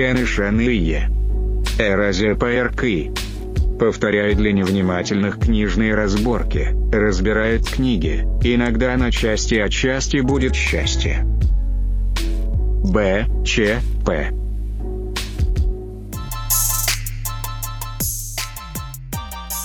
Тяны Шаные. Эразия ПРК. Повторяет для невнимательных книжные разборки, разбирает книги, иногда на части, а части будет счастье. Б. Ч. П.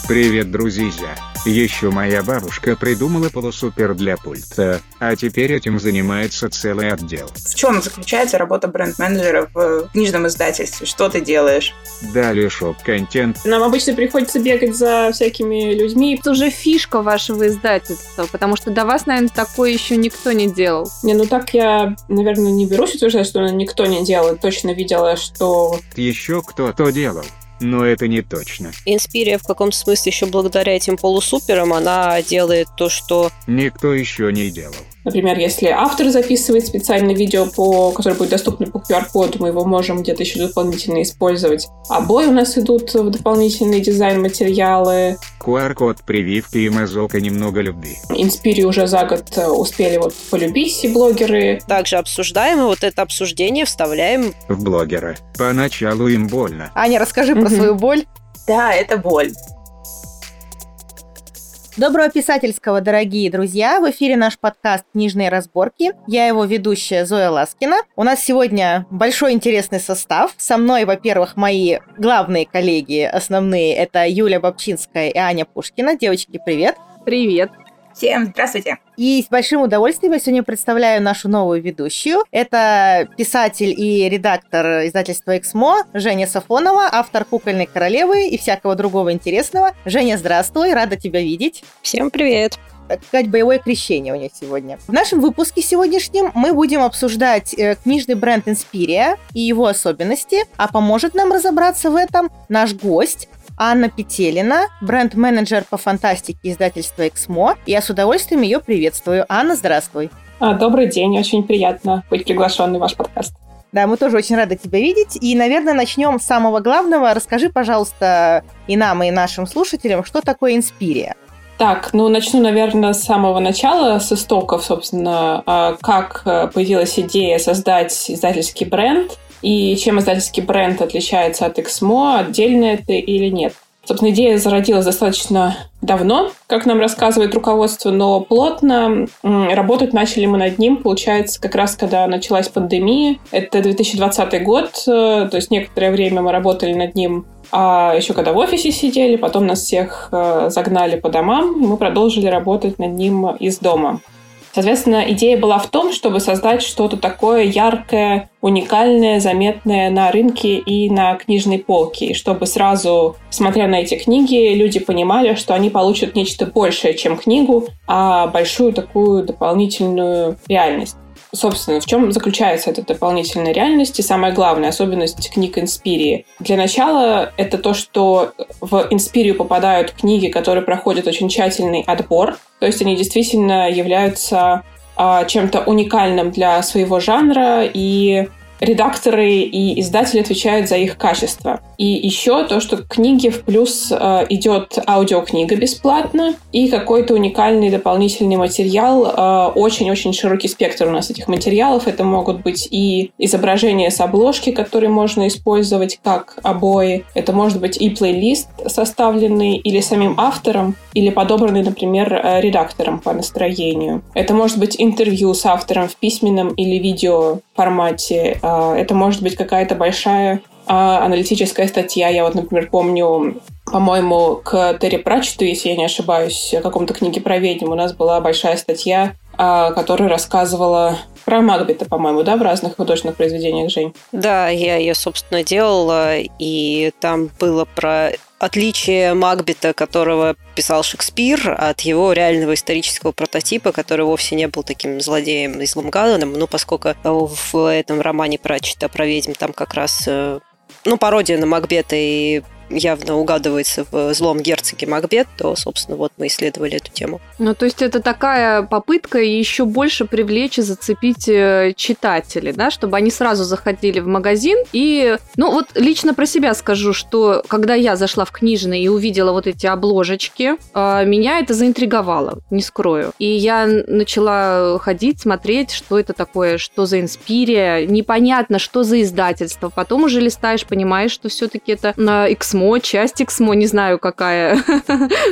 Привет, друзья! Еще моя бабушка придумала полусупер для пульта, а теперь этим занимается целый отдел. В чем заключается работа бренд-менеджера в книжном издательстве? Что ты делаешь? Далее шоп-контент. Нам обычно приходится бегать за всякими людьми. Это уже фишка вашего издательства, потому что до вас, наверное, такое еще никто не делал. Не, ну так я, наверное, не берусь утверждать, что никто не делал. Точно видела, что... Еще кто-то делал но это не точно. Инспирия в каком-то смысле еще благодаря этим полусуперам она делает то, что... Никто еще не делал. Например, если автор записывает специальное видео, по, которое будет доступно по QR-коду, мы его можем где-то еще дополнительно использовать. Обои у нас идут в дополнительные дизайн-материалы. QR-код, прививки и мазока немного любви. Инспири уже за год э, успели вот полюбить все блогеры. Также обсуждаем, и вот это обсуждение вставляем в блогера. Поначалу им больно. Аня, расскажи про свою боль. Да, это боль. Доброго писательского, дорогие друзья! В эфире наш подкаст «Книжные разборки». Я его ведущая Зоя Ласкина. У нас сегодня большой интересный состав. Со мной, во-первых, мои главные коллеги, основные, это Юля Бабчинская и Аня Пушкина. Девочки, привет! Привет! Всем здравствуйте. И с большим удовольствием я сегодня представляю нашу новую ведущую. Это писатель и редактор издательства «Эксмо» Женя Сафонова, автор «Кукольной королевы» и всякого другого интересного. Женя, здравствуй, рада тебя видеть. Всем привет так сказать, боевое крещение у них сегодня. В нашем выпуске сегодняшнем мы будем обсуждать э, книжный бренд Inspiria и его особенности, а поможет нам разобраться в этом наш гость, Анна Петелина, бренд-менеджер по фантастике издательства «Эксмо». Я с удовольствием ее приветствую. Анна, здравствуй. А, добрый день, очень приятно быть приглашенной в ваш подкаст. Да, мы тоже очень рады тебя видеть. И, наверное, начнем с самого главного. Расскажи, пожалуйста, и нам, и нашим слушателям, что такое Инспирия. Так, ну начну, наверное, с самого начала, с истоков, собственно, а, как э, появилась идея создать издательский бренд и чем издательский бренд отличается от Эксмо, отдельно это или нет. Собственно, идея зародилась достаточно давно, как нам рассказывает руководство, но плотно работать начали мы над ним, получается, как раз когда началась пандемия. Это 2020 год, э, то есть некоторое время мы работали над ним а еще когда в офисе сидели, потом нас всех э, загнали по домам, мы продолжили работать над ним из дома. Соответственно, идея была в том, чтобы создать что-то такое яркое, уникальное, заметное на рынке и на книжной полке, и чтобы сразу, смотря на эти книги, люди понимали, что они получат нечто большее, чем книгу, а большую такую дополнительную реальность собственно, в чем заключается эта дополнительная реальность и самая главная особенность книг Инспирии? Для начала это то, что в Инспирию попадают книги, которые проходят очень тщательный отбор, то есть они действительно являются а, чем-то уникальным для своего жанра и редакторы и издатели отвечают за их качество. И еще то, что книги в плюс э, идет аудиокнига бесплатно и какой-то уникальный дополнительный материал. Э, очень-очень широкий спектр у нас этих материалов. Это могут быть и изображения с обложки, которые можно использовать как обои. Это может быть и плейлист, составленный или самим автором, или подобранный, например, э, редактором по настроению. Это может быть интервью с автором в письменном или видео формате. А, это может быть какая-то большая а, аналитическая статья. Я вот, например, помню, по-моему, к Терри Пратчету, если я не ошибаюсь, о каком-то книге про ведьм, у нас была большая статья, а, которая рассказывала про Макбета, по-моему, да, в разных художественных произведениях, Жень? Да, я ее, собственно, делала, и там было про отличие Макбета, которого писал Шекспир, от его реального исторического прототипа, который вовсе не был таким злодеем и злым Галленом, ну, поскольку в этом романе про про ведьм там как раз э, ну, пародия на Макбета и явно угадывается в злом герцоге Макбет, то, собственно, вот мы исследовали эту тему. Ну, то есть это такая попытка еще больше привлечь и зацепить э, читателей, да, чтобы они сразу заходили в магазин. И, ну, вот лично про себя скажу, что когда я зашла в книжный и увидела вот эти обложечки, э, меня это заинтриговало, не скрою. И я начала ходить, смотреть, что это такое, что за инспирия, непонятно, что за издательство. Потом уже листаешь, понимаешь, что все-таки это на Xmo, часть Xmo, не знаю, какая,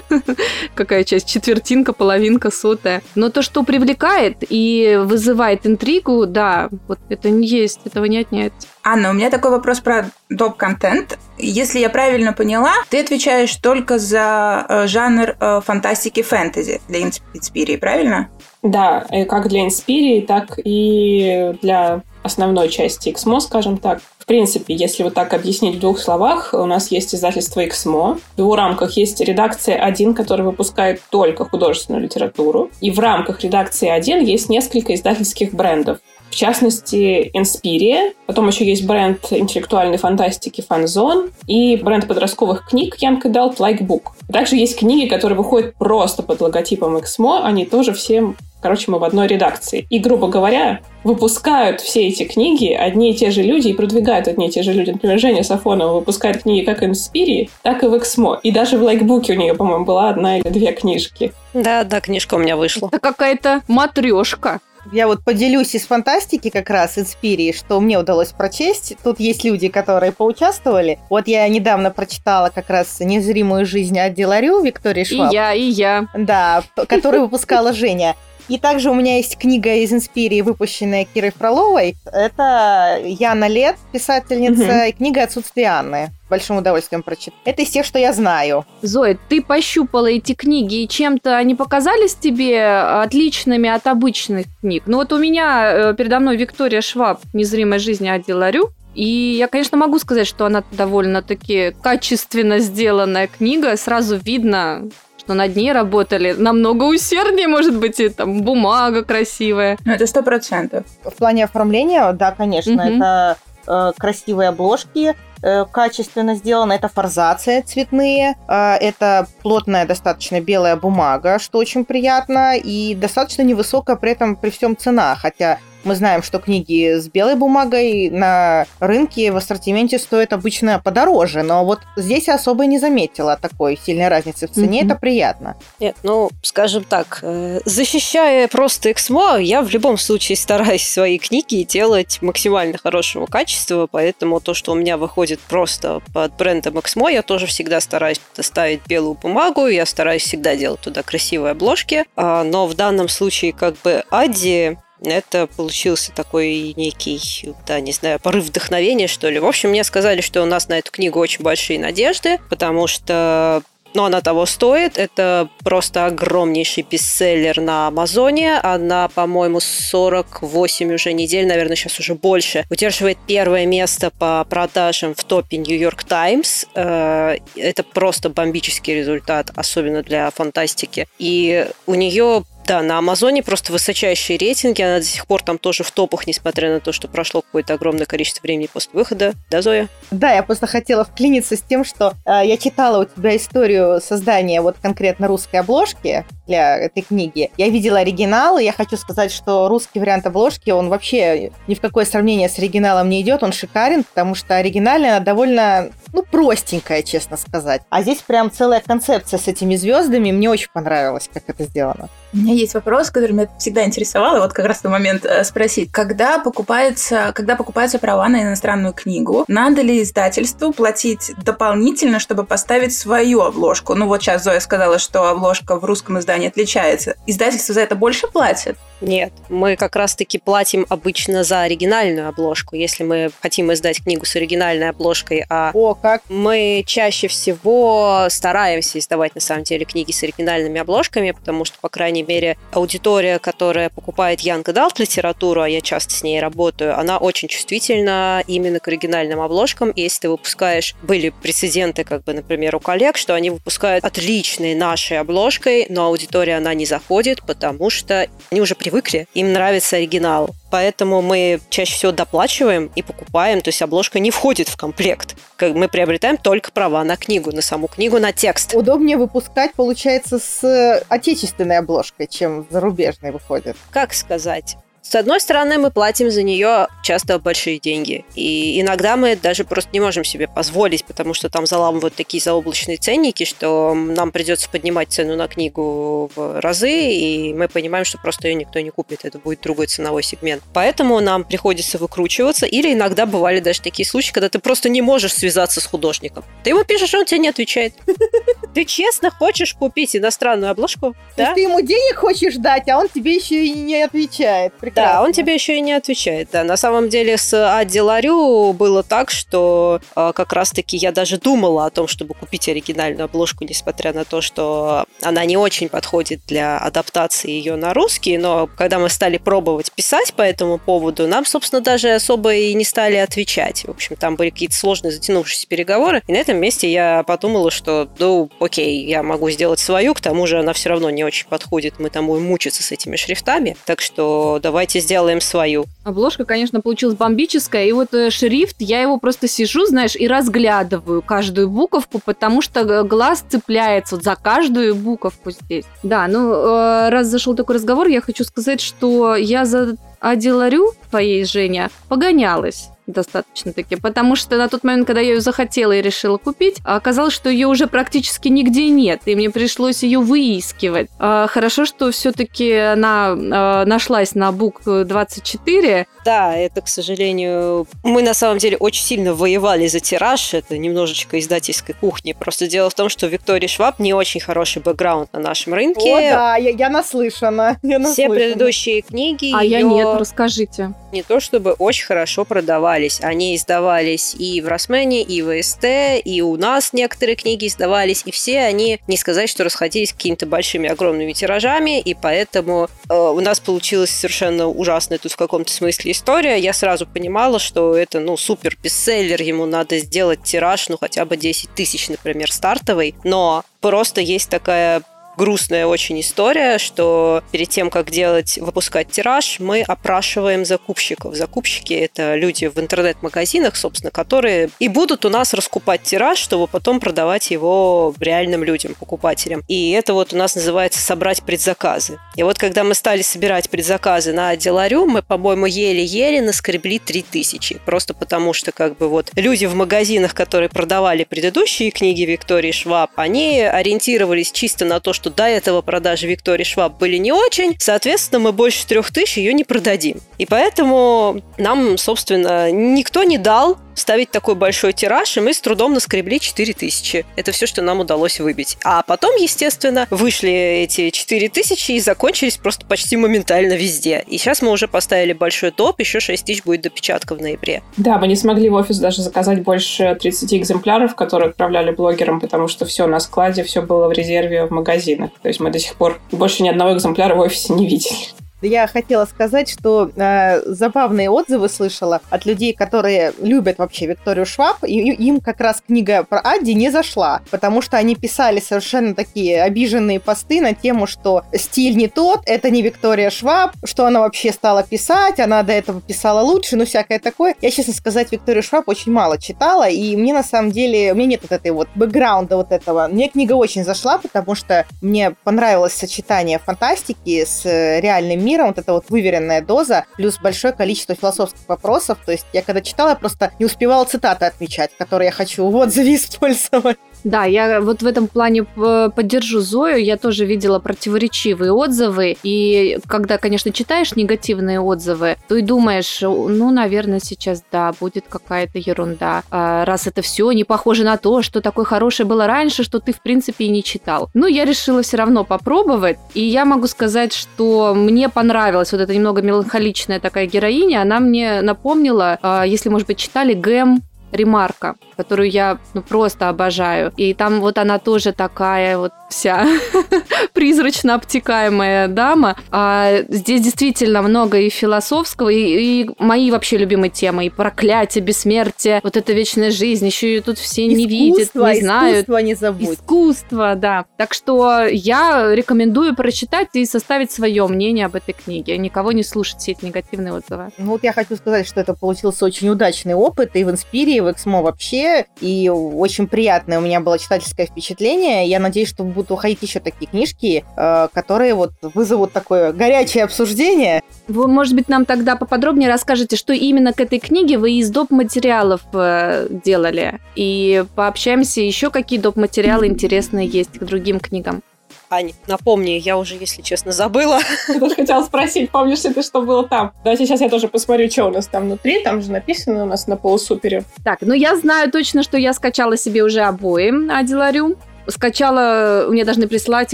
какая часть, четвертинка, половинка, сотая. Но то, что привлекает и вызывает интригу, да, вот это не есть, этого не отнять. Анна, у меня такой вопрос про доп-контент. Если я правильно поняла, ты отвечаешь только за э, жанр э, фантастики фэнтези для Инспирии, правильно? Да, и как для Инспирии, так и для основной части XMO, скажем так. В принципе, если вот так объяснить в двух словах, у нас есть издательство XMO. В его рамках есть редакция 1, которая выпускает только художественную литературу. И в рамках редакции 1 есть несколько издательских брендов. В частности, Inspiria. Потом еще есть бренд интеллектуальной фантастики Fanzone и бренд подростковых книг Young Adult Like Book. Также есть книги, которые выходят просто под логотипом XMO. Они тоже все Короче, мы в одной редакции. И, грубо говоря, выпускают все эти книги одни и те же люди и продвигают одни и те же люди. Например, Женя Сафонова выпускает книги как в Инспирии, так и в Эксмо. И даже в лайкбуке у нее, по-моему, была одна или две книжки. Да, да, книжка у меня вышла. Это какая-то матрешка. Я вот поделюсь из фантастики как раз, Инспирии, что мне удалось прочесть. Тут есть люди, которые поучаствовали. Вот я недавно прочитала как раз «Незримую жизнь» от Деларю Виктории Шваб. И я, и я. Да, которую выпускала Женя. И также у меня есть книга из Инспирии, выпущенная Кирой Фроловой. Это Яна Лет, писательница, угу. и книга «Отсутствие Анны». Большим удовольствием прочитать. Это из тех, что я знаю. Зоя, ты пощупала эти книги, и чем-то они показались тебе отличными от обычных книг? Ну вот у меня э, передо мной Виктория Шваб «Незримая жизнь Ади Ларю», и я, конечно, могу сказать, что она довольно-таки качественно сделанная книга. Сразу видно, что над ней работали намного усерднее, может быть, и там бумага красивая. Ну, это сто процентов. В плане оформления, да, конечно, mm-hmm. это э, красивые обложки, э, качественно сделано. Это форзация цветные, э, это плотная достаточно белая бумага, что очень приятно, и достаточно невысокая при этом при всем цена, хотя мы знаем, что книги с белой бумагой на рынке в ассортименте стоят обычно подороже, но вот здесь я особо не заметила такой сильной разницы в цене, mm-hmm. это приятно. Нет, ну, скажем так, э, защищая просто Эксмо, я в любом случае стараюсь свои книги делать максимально хорошего качества, поэтому то, что у меня выходит просто под брендом Эксмо, я тоже всегда стараюсь ставить белую бумагу, я стараюсь всегда делать туда красивые обложки, а, но в данном случае как бы Ади это получился такой некий, да, не знаю, порыв вдохновения, что ли. В общем, мне сказали, что у нас на эту книгу очень большие надежды, потому что но она того стоит. Это просто огромнейший бестселлер на Амазоне. Она, по-моему, 48 уже недель, наверное, сейчас уже больше, удерживает первое место по продажам в топе New York Times. Э, это просто бомбический результат, особенно для фантастики. И у нее да, на Амазоне просто высочайшие рейтинги, она до сих пор там тоже в топах, несмотря на то, что прошло какое-то огромное количество времени после выхода. Да, Зоя? Да, я просто хотела вклиниться с тем, что э, я читала у тебя историю создания вот конкретно русской обложки для этой книги. Я видела оригинал, и я хочу сказать, что русский вариант обложки, он вообще ни в какое сравнение с оригиналом не идет, он шикарен, потому что оригинальная довольно, ну, простенькая, честно сказать. А здесь прям целая концепция с этими звездами, мне очень понравилось, как это сделано. У меня есть вопрос, который меня всегда интересовал, и вот как раз в момент э, спросить. Когда покупается, когда покупаются права на иностранную книгу, надо ли издательству платить дополнительно, чтобы поставить свою обложку? Ну вот сейчас Зоя сказала, что обложка в русском издании отличается. Издательство за это больше платит? Нет, мы как раз-таки платим обычно за оригинальную обложку. Если мы хотим издать книгу с оригинальной обложкой, а О, как? мы чаще всего стараемся издавать на самом деле книги с оригинальными обложками, потому что, по крайней мере, аудитория, которая покупает Young Adult литературу, а я часто с ней работаю, она очень чувствительна именно к оригинальным обложкам. И если ты выпускаешь, были прецеденты, как бы, например, у коллег, что они выпускают отличные нашей обложкой, но аудитория она не заходит, потому что они уже привыкли привыкли, им нравится оригинал. Поэтому мы чаще всего доплачиваем и покупаем, то есть обложка не входит в комплект. Мы приобретаем только права на книгу, на саму книгу, на текст. Удобнее выпускать, получается, с отечественной обложкой, чем зарубежной выходит. Как сказать? С одной стороны, мы платим за нее часто большие деньги. И иногда мы даже просто не можем себе позволить, потому что там заламывают такие заоблачные ценники, что нам придется поднимать цену на книгу в разы, и мы понимаем, что просто ее никто не купит. Это будет другой ценовой сегмент. Поэтому нам приходится выкручиваться. Или иногда бывали даже такие случаи, когда ты просто не можешь связаться с художником. Ты ему пишешь, он тебе не отвечает. Ты честно хочешь купить иностранную обложку? Ты ему денег хочешь дать, а он тебе еще и не отвечает прекрасно. Да, он тебе еще и не отвечает. Да, на самом деле с Адди Ларю было так, что э, как раз-таки я даже думала о том, чтобы купить оригинальную обложку, несмотря на то, что она не очень подходит для адаптации ее на русский, но когда мы стали пробовать писать по этому поводу, нам, собственно, даже особо и не стали отвечать. В общем, там были какие-то сложные затянувшиеся переговоры, и на этом месте я подумала, что, ну, окей, я могу сделать свою, к тому же она все равно не очень подходит, мы там будем мучиться с этими шрифтами, так что давай давайте сделаем свою. Обложка, конечно, получилась бомбическая, и вот э, шрифт, я его просто сижу, знаешь, и разглядываю каждую буковку, потому что глаз цепляется вот за каждую буковку здесь. Да, ну, э, раз зашел такой разговор, я хочу сказать, что я за Адиларю, твоей Женя, погонялась достаточно-таки, потому что на тот момент, когда я ее захотела и решила купить, оказалось, что ее уже практически нигде нет, и мне пришлось ее выискивать. А, хорошо, что все-таки она а, нашлась на Бук 24. Да, это, к сожалению, мы на самом деле очень сильно воевали за тираж, это немножечко издательской кухни. Просто дело в том, что Виктория Шваб не очень хороший бэкграунд на нашем рынке. О, да, я, я наслышана. Я наслышана. Все предыдущие книги А ее... я нет, расскажите. Не то чтобы очень хорошо продавали издавались. Они издавались и в Росмене, и в СТ, и у нас некоторые книги издавались, и все они, не сказать, что расходились какими-то большими, огромными тиражами, и поэтому э, у нас получилась совершенно ужасная тут в каком-то смысле история. Я сразу понимала, что это, ну, супер бестселлер, ему надо сделать тираж, ну, хотя бы 10 тысяч, например, стартовый, но просто есть такая грустная очень история, что перед тем, как делать, выпускать тираж, мы опрашиваем закупщиков. Закупщики – это люди в интернет-магазинах, собственно, которые и будут у нас раскупать тираж, чтобы потом продавать его реальным людям, покупателям. И это вот у нас называется «собрать предзаказы». И вот когда мы стали собирать предзаказы на Деларю, мы, по-моему, еле-еле наскребли 3000. Просто потому что как бы вот люди в магазинах, которые продавали предыдущие книги Виктории Шваб, они ориентировались чисто на то, что что до этого продажи Виктории Шваб были не очень, соответственно, мы больше трех тысяч ее не продадим. И поэтому нам, собственно, никто не дал ставить такой большой тираж, и мы с трудом наскребли 4 тысячи. Это все, что нам удалось выбить. А потом, естественно, вышли эти 4 тысячи и закончились просто почти моментально везде. И сейчас мы уже поставили большой топ, еще 6 тысяч будет допечатка в ноябре. Да, мы не смогли в офис даже заказать больше 30 экземпляров, которые отправляли блогерам, потому что все на складе, все было в резерве в магазине магазинах. То есть мы до сих пор больше ни одного экземпляра в офисе не видели. Я хотела сказать, что э, забавные отзывы слышала от людей, которые любят вообще Викторию Шваб, и им как раз книга про Адди не зашла, потому что они писали совершенно такие обиженные посты на тему, что стиль не тот, это не Виктория Шваб, что она вообще стала писать, она до этого писала лучше, ну всякое такое. Я, честно сказать, Викторию Шваб очень мало читала, и мне на самом деле, у меня нет вот этой вот бэкграунда вот этого. Мне книга очень зашла, потому что мне понравилось сочетание фантастики с э, реальным миром, миром, вот эта вот выверенная доза, плюс большое количество философских вопросов. То есть я когда читала, я просто не успевала цитаты отмечать, которые я хочу в отзыве использовать. Да, я вот в этом плане поддержу Зою. Я тоже видела противоречивые отзывы. И когда, конечно, читаешь негативные отзывы, то и думаешь, ну, наверное, сейчас, да, будет какая-то ерунда. А раз это все не похоже на то, что такое хорошее было раньше, что ты, в принципе, и не читал. Ну, я решила все равно попробовать. И я могу сказать, что мне понравилась вот эта немного меланхоличная такая героиня. Она мне напомнила, а, если, может быть, читали Гэм ремарка, которую я ну, просто обожаю. И там вот она тоже такая вот вся призрачно обтекаемая дама. А здесь действительно много и философского, и, и мои вообще любимые темы, и проклятие, бессмертие, вот эта вечная жизнь, еще и тут все не видят, не знают. Искусство не забудь. Искусство, да. Так что я рекомендую прочитать и составить свое мнение об этой книге. Никого не слушать все эти негативные отзывы. Ну вот я хочу сказать, что это получился очень удачный опыт и в Инспире, и в Эксмо вообще, и очень приятное у меня было читательское впечатление. Я надеюсь, что будут уходить еще такие книжки, э, которые вот вызовут такое горячее обсуждение. Вы, может быть, нам тогда поподробнее расскажете, что именно к этой книге вы из доп. материалов э, делали. И пообщаемся еще, какие доп. материалы интересные есть к другим книгам. Ань, напомни, я уже, если честно, забыла. Я тоже хотела спросить, помнишь ли ты, что было там? Давайте сейчас я тоже посмотрю, что у нас там внутри. Там же написано у нас на полусупере. Так, ну я знаю точно, что я скачала себе уже обои Адиларю. Скачала, мне должны прислать,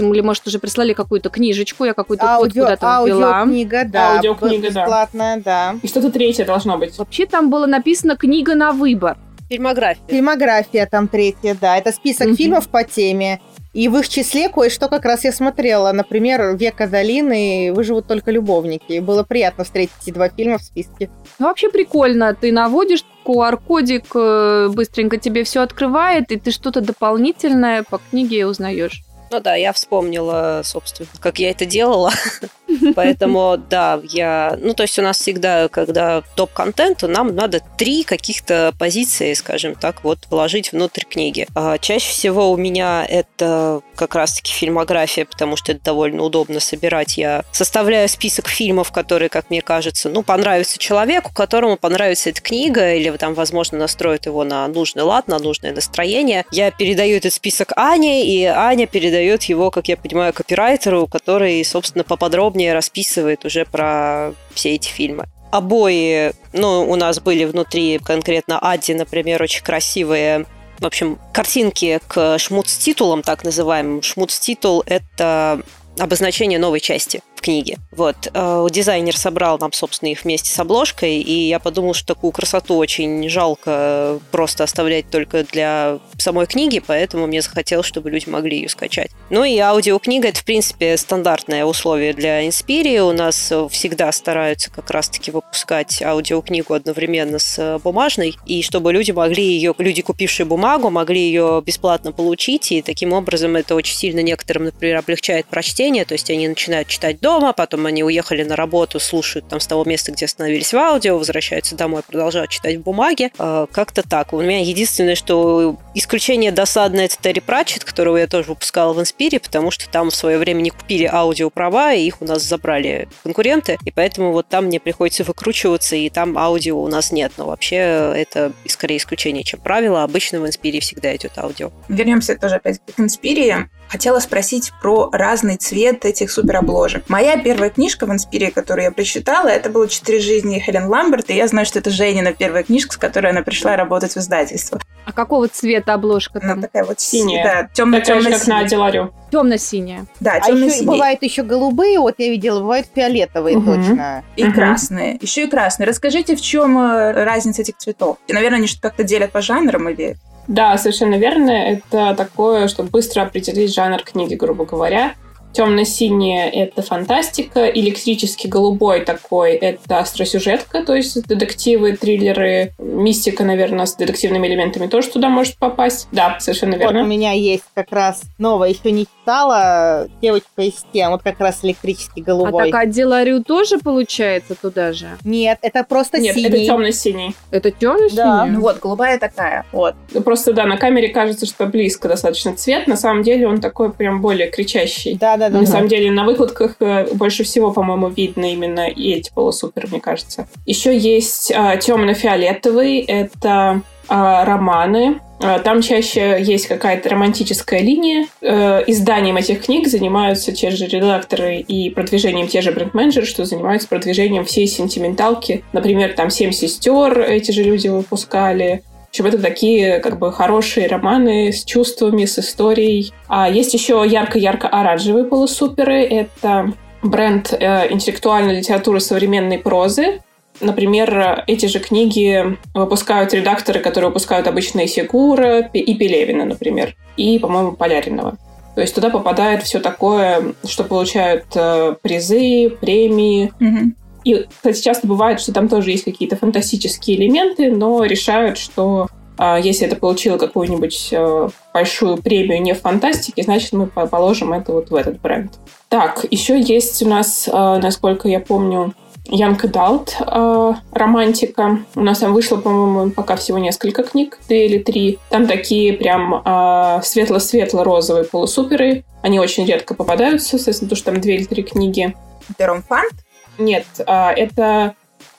или, может, уже прислали какую-то книжечку, я какую-то код Аудио, куда-то ввела. аудиокнига, да. Аудиокнига, да. бесплатная, да. И что-то третье должно быть. Вообще там было написано «Книга на выбор». Фильмография. Фильмография там третья, да. Это список Мгм. фильмов по теме. И в их числе кое-что как раз я смотрела. Например, «Века долины» и «Выживут только любовники». Было приятно встретить эти два фильма в списке. Ну, вообще прикольно. Ты наводишь QR-кодик, э, быстренько тебе все открывает, и ты что-то дополнительное по книге узнаешь. Ну да, я вспомнила, собственно, как я это делала. Поэтому, да, я... Ну, то есть у нас всегда, когда топ-контент, то нам надо три каких-то позиции, скажем так, вот вложить внутрь книги. А чаще всего у меня это как раз-таки фильмография, потому что это довольно удобно собирать. Я составляю список фильмов, которые, как мне кажется, ну, понравятся человеку, которому понравится эта книга, или там, возможно, настроит его на нужный лад, на нужное настроение. Я передаю этот список Ане, и Аня передает его, как я понимаю, копирайтеру, который, собственно, поподробнее расписывает уже про все эти фильмы. Обои, ну, у нас были внутри конкретно Адди, например, очень красивые в общем, картинки к шмуц-титулам, так называемым. Шмуц-титул – это обозначение новой части в книге. Вот. Э, Дизайнер собрал нам, собственно, их вместе с обложкой, и я подумал, что такую красоту очень жалко просто оставлять только для самой книги, поэтому мне захотелось, чтобы люди могли ее скачать. Ну и аудиокнига – это, в принципе, стандартное условие для Инспирии. У нас э, всегда стараются как раз-таки выпускать аудиокнигу одновременно с э, бумажной, и чтобы люди могли ее, люди, купившие бумагу, могли ее бесплатно получить, и таким образом это очень сильно некоторым, например, облегчает прочтение, то есть они начинают читать дома, потом они уехали на работу, слушают там с того места, где остановились в аудио, возвращаются домой, продолжают читать в бумаге. Э, Как-то так. У меня единственное, что исключение досадное, это Терри Пратчет, которого я тоже выпускала в Инспире, потому что там в свое время не купили аудиоправа, и их у нас забрали конкуренты, и поэтому вот там мне приходится выкручиваться, и там аудио у нас нет. Но вообще это скорее исключение, чем правило. Обычно в Инспире всегда идет аудио. Вернемся тоже опять к Инспирии. Хотела спросить про разный цвет этих суперобложек. Моя первая книжка в Инспире, которую я прочитала, это было «Четыре жизни» Хелен Ламберт, и я знаю, что это Женина первая книжка, с которой она пришла работать в издательство. А какого цвета обложка Она там? такая вот Синяя. Да, темно как на темно Аделарю. Темно-синяя. Да, А еще бывают еще голубые, вот я видела, бывают фиолетовые Мгм. точно. И Мгм. красные. Еще и красные. Расскажите, в чем э, разница этих цветов? И, наверное, они что-то как-то делят по жанрам или... Да, совершенно верно. Это такое, чтобы быстро определить жанр книги, грубо говоря. Темно-синее – это фантастика, электрический голубой такой – это остросюжетка, то есть детективы, триллеры, мистика, наверное, с детективными элементами тоже туда может попасть. Да, совершенно Вот у верно. меня есть как раз новая, еще не читала, девочка из тем, вот как раз электрический А голубой. так Аделарю тоже получается туда же? Нет, это просто Нет, синий. это темно-синий. Это темно-синяя? Ну вот, голубая такая. Вот. Просто, да, на камере кажется, что близко достаточно цвет. На самом деле он такой прям более кричащий. Да, да, да. На самом деле на выкладках э, больше всего, по-моему, видно именно и эти полусупер, мне кажется. Еще есть э, темно-фиолетовый, это э, романы. Э, Там чаще есть какая-то романтическая линия. Э, Изданием этих книг занимаются те же редакторы и продвижением те же бренд-менеджеры, что занимаются продвижением всей сентименталки. Например, там «Семь сестер» эти же люди выпускали. Общем, это такие как бы хорошие романы с чувствами, с историей. А есть еще ярко-ярко-оранжевые полусуперы. Это бренд э, интеллектуальной литературы современной прозы. Например, эти же книги выпускают редакторы, которые выпускают обычно и Сигура, и Пелевина, например, и, по-моему, Поляринова. То есть туда попадает все такое, что получают э, призы, премии. Мгм. И, кстати, часто бывает, что там тоже есть какие-то фантастические элементы, но решают, что а, если это получило какую-нибудь э, большую премию не в фантастике, значит, мы по- положим это вот в этот бренд. Так, еще есть у нас, э, насколько я помню, Young Adult э, романтика. У нас там вышло, по-моему, пока всего несколько книг, две или три. Там такие прям э, светло-светло-розовые полусуперы. Они очень редко попадаются, соответственно, потому что там две или три книги. Это ромфант? Нет, а, это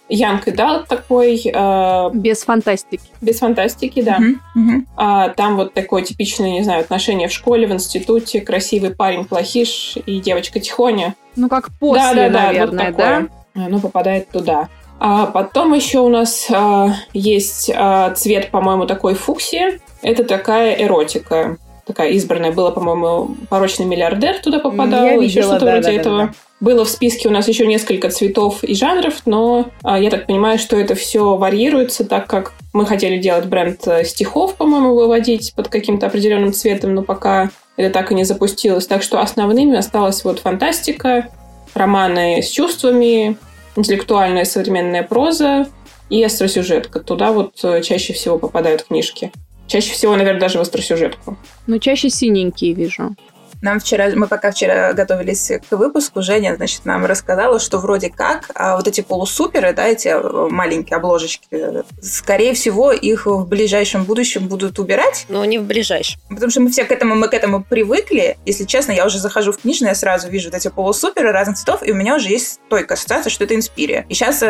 Young Adult такой, э, Без фантастики. без фантастики, да. Мгм. А, там вот такое типичное, не знаю, отношение в школе, в институте, красивый парень плохиш и девочка тихоня. Ну, как после, Да-да-да, вот наверное, такое. да? Оно попадает туда. А потом еще у нас а, есть а, цвет, по-моему, такой фуксия. Это такая эротика. Такая избранная. Было, по-моему, порочный миллиардер туда попадал. Я еще видела, что-то да, вроде да, да, этого. да. Было в списке у нас еще несколько цветов и жанров, но а, я так понимаю, что это все варьируется, так как мы хотели делать бренд э, стихов, по-моему, выводить под каким-то определенным цветом, но пока это так и не запустилось. Так что основными осталась вот фантастика, романы с чувствами, интеллектуальная современная проза и остросюжетка. Туда вот э, чаще всего попадают книжки. Чаще всего, наверное, даже в остросюжетку. Ну, чаще синенькие вижу. Нам вчера, мы пока вчера готовились к выпуску, Женя, значит, нам рассказала, что вроде как а вот эти полусуперы, да, эти э, маленькие обложечки, э, скорее всего, их в ближайшем будущем будут убирать, Но не в ближайшем. потому что мы все к этому, мы к этому привыкли. Если честно, я уже захожу в книжный, я сразу вижу вот эти полусуперы разных цветов, и у меня уже есть стойкая ассоциация, что это Инспирия. И сейчас,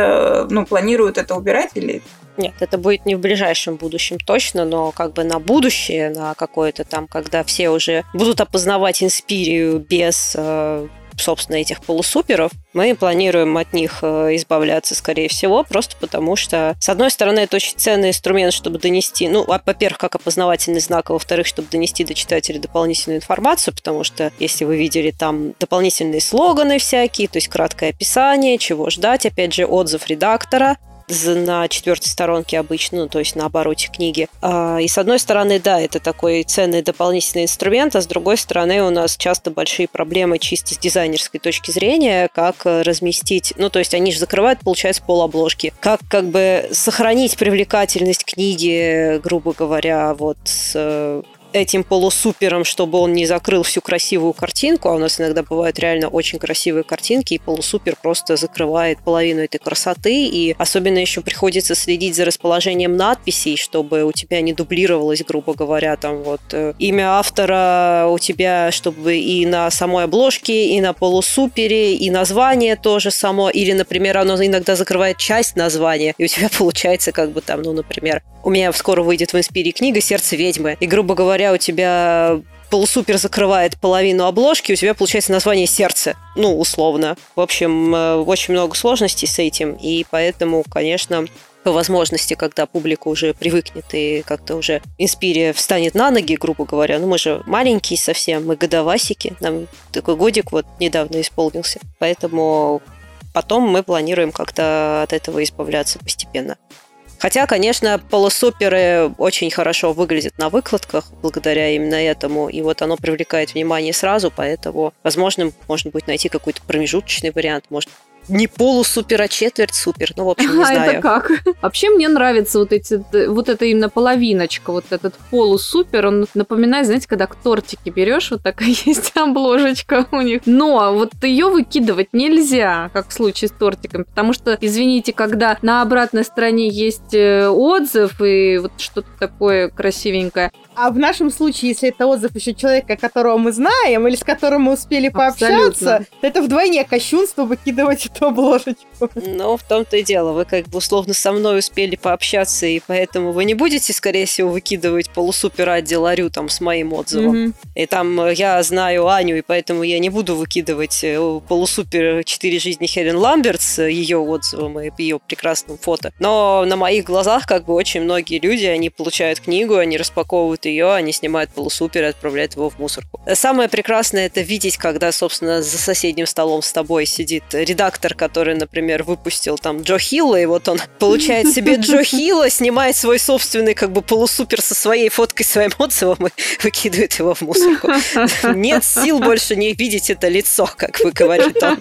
ну, планируют это убирать или... Нет, это будет не в ближайшем будущем точно, но как бы на будущее, на какое-то там, когда все уже будут опознавать Инспирию без э, собственно, этих полусуперов, мы планируем от них э, избавляться, скорее всего, просто потому что, с одной стороны, это очень ценный инструмент, чтобы донести, ну, во-первых, как опознавательный знак, а во-вторых, чтобы донести до читателя дополнительную информацию, потому что, если вы видели там дополнительные слоганы всякие, то есть краткое описание, чего ждать, опять же, отзыв редактора, на четвертой сторонке обычно, ну, то есть на обороте книги. А, И с одной стороны, да, это такой ценный дополнительный инструмент, а с другой стороны, у нас часто большие проблемы чисто с дизайнерской точки зрения, как э, разместить, ну, то есть они же закрывают, получается, полобложки. Как как бы сохранить привлекательность книги, грубо говоря, вот с э, этим полусупером, чтобы он не закрыл всю красивую картинку, а у нас иногда бывают реально очень красивые картинки, и полусупер просто закрывает половину этой красоты, и особенно еще приходится следить за расположением надписей, чтобы у тебя не дублировалось, грубо говоря, там вот э, имя автора у тебя, чтобы и на самой обложке, и на полусупере, и название тоже само, или, например, оно иногда закрывает часть названия, и у тебя получается как бы там, ну, например, у меня скоро выйдет в Инспире книга «Сердце ведьмы», и, грубо говоря, у тебя полусупер закрывает половину обложки, у тебя получается название «Сердце», ну, условно. В общем, э, очень много сложностей с этим, и поэтому, конечно, по возможности, когда публика уже привыкнет и как-то уже Инспирия встанет на ноги, грубо говоря. Ну, мы же маленькие совсем, мы годовасики, нам такой годик вот недавно исполнился. Поэтому потом мы планируем как-то от этого избавляться постепенно. Хотя, конечно, полусуперы очень хорошо выглядят на выкладках благодаря именно этому, и вот оно привлекает внимание сразу, поэтому, возможно, можно будет найти какой-то промежуточный вариант, может, не полусупер, а четверть супер, ну, в общем, не А, знаю. это как? Вообще мне нравится вот эти, вот это именно половиночка, вот этот полусупер, он напоминает, знаете, когда к тортике берешь, вот такая есть обложечка у них. Но вот ее выкидывать нельзя, как в случае с тортиком, потому что, извините, когда на обратной стороне есть э, отзыв и вот что-то такое красивенькое, А в нашем случае, если это отзыв еще человека, которого мы знаем, или с которым мы успели пообщаться, Абсолютно. то это вдвойне кощунство выкидывать эту обложечку. Ну, в том-то и дело. Вы как бы условно со мной успели пообщаться, и поэтому вы не будете, скорее всего, выкидывать полусупер отдел Арю там с моим отзывом. Мгм. И там э, я знаю Аню, и поэтому я не буду выкидывать э, полусупер «Четыре жизни Хелен Ламберт» с ее отзывом и ее прекрасным фото. Но на моих глазах как бы очень многие люди, они получают книгу, они распаковывают ее, они снимают полусупер и отправляют его в мусорку. Самое прекрасное это видеть, когда, собственно, за соседним столом с тобой сидит редактор редактор, который, например, выпустил там Джо Хилла, и вот он получает себе Джо Хилла, снимает свой собственный как бы полусупер со своей фоткой, своим отзывом и выкидывает его в мусорку. Нет сил больше не видеть это лицо, как вы говорит он.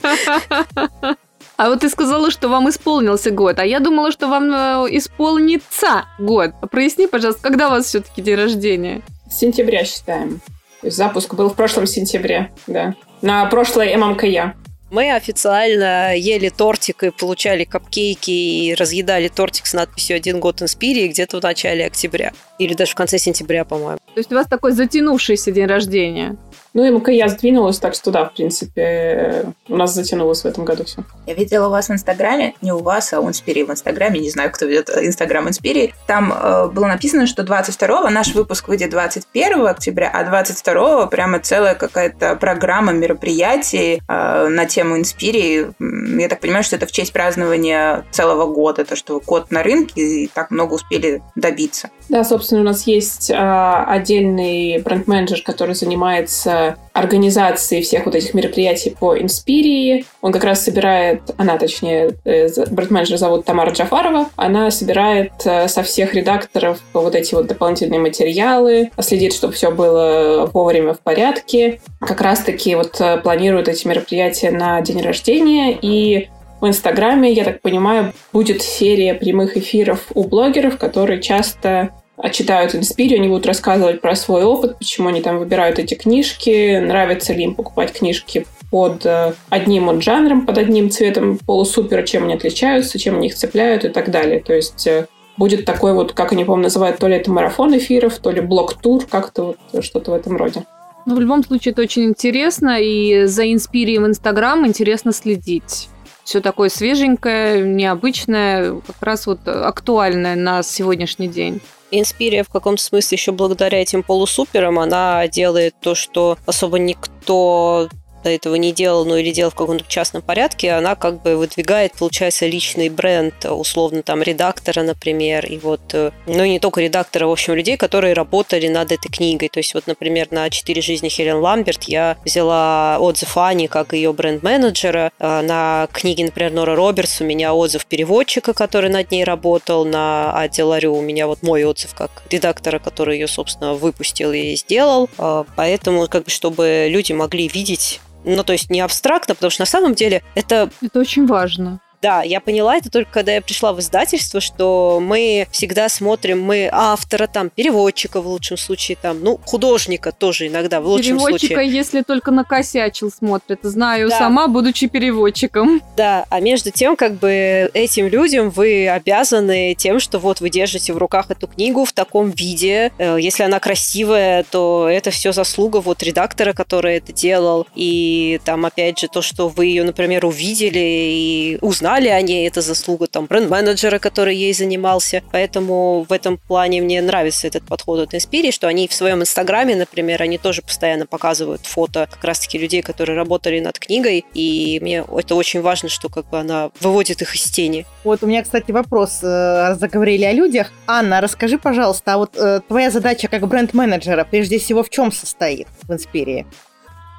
А вот ты сказала, что вам исполнился год, а я думала, что вам э, исполнится год. Проясни, пожалуйста, когда у вас все-таки день рождения? С сентября считаем. То есть запуск был в прошлом сентябре, да. На прошлой ММКЯ. Мы официально ели тортик и получали капкейки и разъедали тортик с надписью «Один год Инспирии» где-то в начале октября. Или даже в конце сентября, по-моему. То есть у вас такой затянувшийся день рождения? Ну и МКЯ сдвинулась, так что да, в принципе, у нас затянулось в этом году все. Я видела у вас в Инстаграме, не у вас, а у Инспирии в Инстаграме, не знаю, кто ведет Инстаграм Инспирии. Там э, было написано, что 22-го наш выпуск выйдет 21 октября, а 22-го прямо целая какая-то программа мероприятий э, на тему Инспирии. Я так понимаю, что это в честь празднования целого года, то, что год на рынке и так много успели добиться. Да, собственно, у нас есть э, отдельный бренд-менеджер, который занимается организации всех вот этих мероприятий по Инспирии. Он как раз собирает, она точнее, э, бренд-менеджер зовут Тамара Джафарова, она собирает э, со всех редакторов вот эти вот дополнительные материалы, следит, чтобы все было вовремя в порядке. Как раз-таки вот э, планирует эти мероприятия на день рождения и в Инстаграме, я так понимаю, будет серия прямых эфиров у блогеров, которые часто читают Инспири, они будут рассказывать про свой опыт, почему они там выбирают эти книжки, нравится ли им покупать книжки под э, одним вот жанром, под одним цветом полусупера, чем они отличаются, чем они их цепляют и так далее. То есть э, будет такой вот, как они, по-моему, называют, то ли это марафон эфиров, то ли блок-тур, как-то вот что-то в этом роде. Ну, в любом случае, это очень интересно, и за Инспирией в Инстаграм интересно следить. Все такое свеженькое, необычное, как раз вот актуальное на сегодняшний день. Инспирия в каком-то смысле еще благодаря этим полусуперам, она делает то, что особо никто до этого не делал, ну или делал в каком-то частном порядке, она как бы выдвигает, получается, личный бренд, условно, там, редактора, например, и вот, э, ну и не только редактора, в общем, людей, которые работали над этой книгой. То есть вот, например, на «Четыре жизни Хелен Ламберт» я взяла отзыв Ани как ее бренд-менеджера. А на книге, например, Нора Робертс у меня отзыв переводчика, который над ней работал. На Аде Ларю у меня вот мой отзыв как редактора, который ее, собственно, выпустил и сделал. А, поэтому, как бы, чтобы люди могли видеть ну, то есть не абстрактно, потому что на самом деле это... Это очень важно. Да, я поняла это только когда я пришла в издательство, что мы всегда смотрим, мы автора, там, переводчика в лучшем случае, там, ну, художника тоже иногда в лучшем переводчика, случае. если только накосячил, смотрит. Знаю да. сама, будучи переводчиком. Да, а между тем, как бы, этим людям вы обязаны тем, что вот вы держите в руках эту книгу в таком виде. Э, если она красивая, то это все заслуга вот редактора, который это делал. И там, опять же, то, что вы ее, например, увидели и узнали знали о ней, это заслуга там бренд-менеджера, который ей занимался. Поэтому в этом плане мне нравится этот подход от Inspiri, что они в своем инстаграме, например, они тоже постоянно показывают фото как раз-таки людей, которые работали над книгой, и мне это очень важно, что как бы она выводит их из тени. Вот у меня, кстати, вопрос. Э, заговорили о людях. Анна, расскажи, пожалуйста, а вот э, твоя задача как бренд-менеджера прежде всего в чем состоит в Инспирии?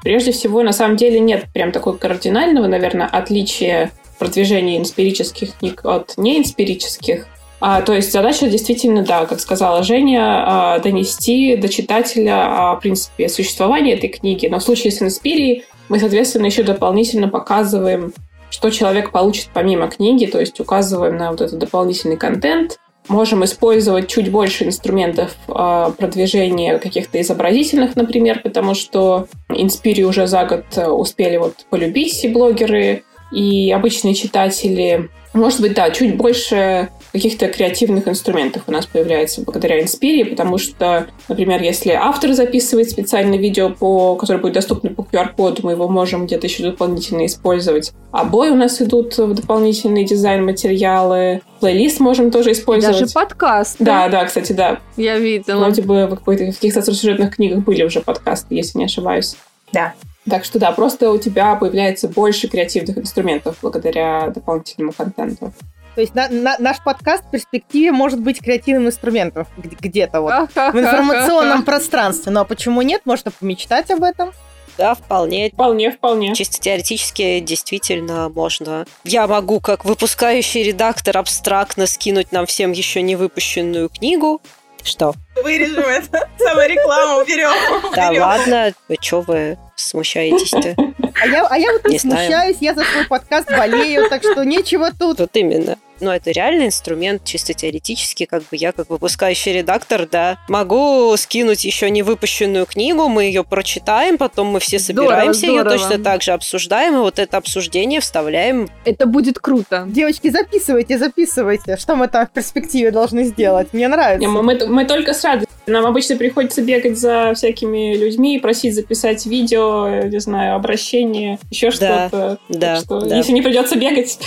Прежде всего, на самом деле, нет прям такого кардинального, наверное, отличия продвижение инспирических книг от неинспирических. А, то есть задача действительно, да, как сказала Женя, а, донести до читателя о принципе существования этой книги. Но в случае с Инспирией мы, соответственно, еще дополнительно показываем, что человек получит помимо книги, то есть указываем на вот этот дополнительный контент, можем использовать чуть больше инструментов э, продвижения каких-то изобразительных, например, потому что Инспири уже за год успели вот полюбить все блогеры, и обычные читатели. Может быть, да, чуть больше каких-то креативных инструментов у нас появляется благодаря Инспире, потому что, например, если автор записывает специальное видео, по, которое будет доступно по QR-коду, мы его можем где-то еще дополнительно использовать. Обои у нас идут в дополнительные дизайн-материалы. Плейлист можем тоже использовать. И даже подкаст. Да, да, кстати, да. Я видела. Вроде бы в, в каких-то сюжетных книгах были уже подкасты, если не ошибаюсь. Да. Так что да, просто у тебя появляется больше креативных инструментов благодаря дополнительному контенту. То есть на, на, наш подкаст в перспективе может быть креативным инструментом где-то вот в информационном пространстве. Ну а почему нет? Можно помечтать об этом. Да, вполне. Вполне, вполне. Чисто теоретически действительно можно. Я могу, как выпускающий редактор, абстрактно скинуть нам всем еще не выпущенную книгу. Что? Вырежем это. Саморекламу берем. Да Берем. ладно, вы что вы смущаетесь-то? А я, а я вот не, Не смущаюсь, я за свой подкаст болею, так что нечего тут. Вот именно. Но это реальный инструмент, чисто теоретически, как бы я, как выпускающий редактор, да, могу скинуть еще не выпущенную книгу, мы ее прочитаем, потом мы все Здорово, собираемся, ее здорово. точно так же обсуждаем, и вот это обсуждение вставляем. Это будет круто. Девочки, записывайте, записывайте, что мы там в перспективе должны сделать. Мне нравится. Не, мы, мы- мы только с радостью. Нам обычно приходится бегать за всякими людьми и просить записать видео, э, не знаю, обращение, еще Да, что-то. да, Так что, да. Если не придется бегать,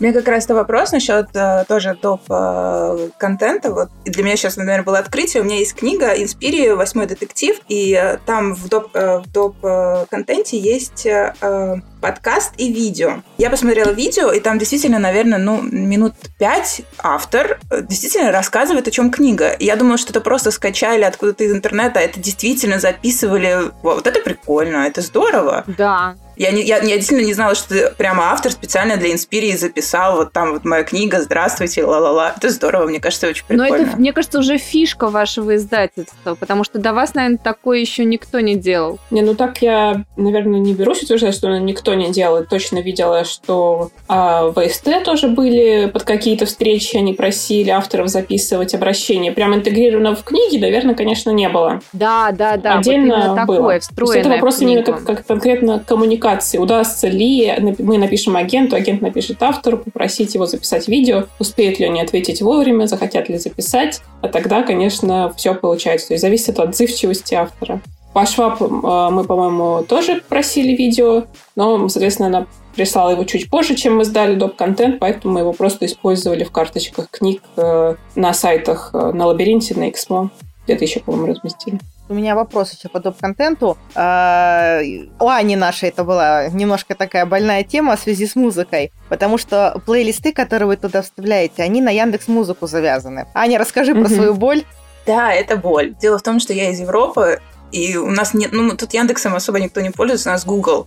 У меня как раз-то вопрос насчет э, тоже топ-контента. Вот И для меня сейчас, наверное, было открытие. У меня есть книга «Инспири. Восьмой детектив», и э, там в топ- э, в топ-контенте есть э, э, подкаст и видео. Я посмотрела видео, и там действительно, наверное, ну, минут пять автор э, действительно рассказывает, о чем книга. Я думала, что это просто скачали откуда-то из интернета, а это действительно записывали. Вот это прикольно, это здорово. Да. Я, не, я, я действительно не знала, что ты прямо автор специально для Инспирии записал вот там вот моя книга «Здравствуйте, ла-ла-ла». Это здорово, мне кажется, очень Но прикольно. это, мне кажется, уже фишка вашего издательства, потому что до вас, наверное, такое еще никто не делал. Не, ну так я, наверное, не берусь утверждать, что никто не делает. Точно видела, что а, в СТ тоже были под какие-то встречи, они просили авторов записывать обращения. Прям интегрировано в книги, наверное, конечно, не было. Да, да, да. Отдельно вот именно такое, было. То есть встроенное это вопрос именно как, как конкретно коммуникации. Удастся ли, мы напишем агенту, агент напишет автору, попросить его записать видео, успеют ли они ответить вовремя, захотят ли записать, а тогда, конечно, все получается. То есть зависит от отзывчивости автора. По Шваб э, мы, по-моему, тоже просили видео, но, соответственно, она прислала его чуть позже, чем мы сдали доп-контент, поэтому мы его просто использовали в карточках книг э, на сайтах э, на Лабиринте, на Эксмо. Где-то еще, по-моему, разместили. У меня вопрос еще по доп-контенту. А, У Ани нашей это была немножко такая больная тема в связи с музыкой, потому что плейлисты, которые вы туда вставляете, они на Яндекс Музыку завязаны. Аня, расскажи про свою боль. Да, это боль. Дело в том, что я из Европы, и у нас нет... Ну, тут Яндексом особо никто не пользуется, у нас Google.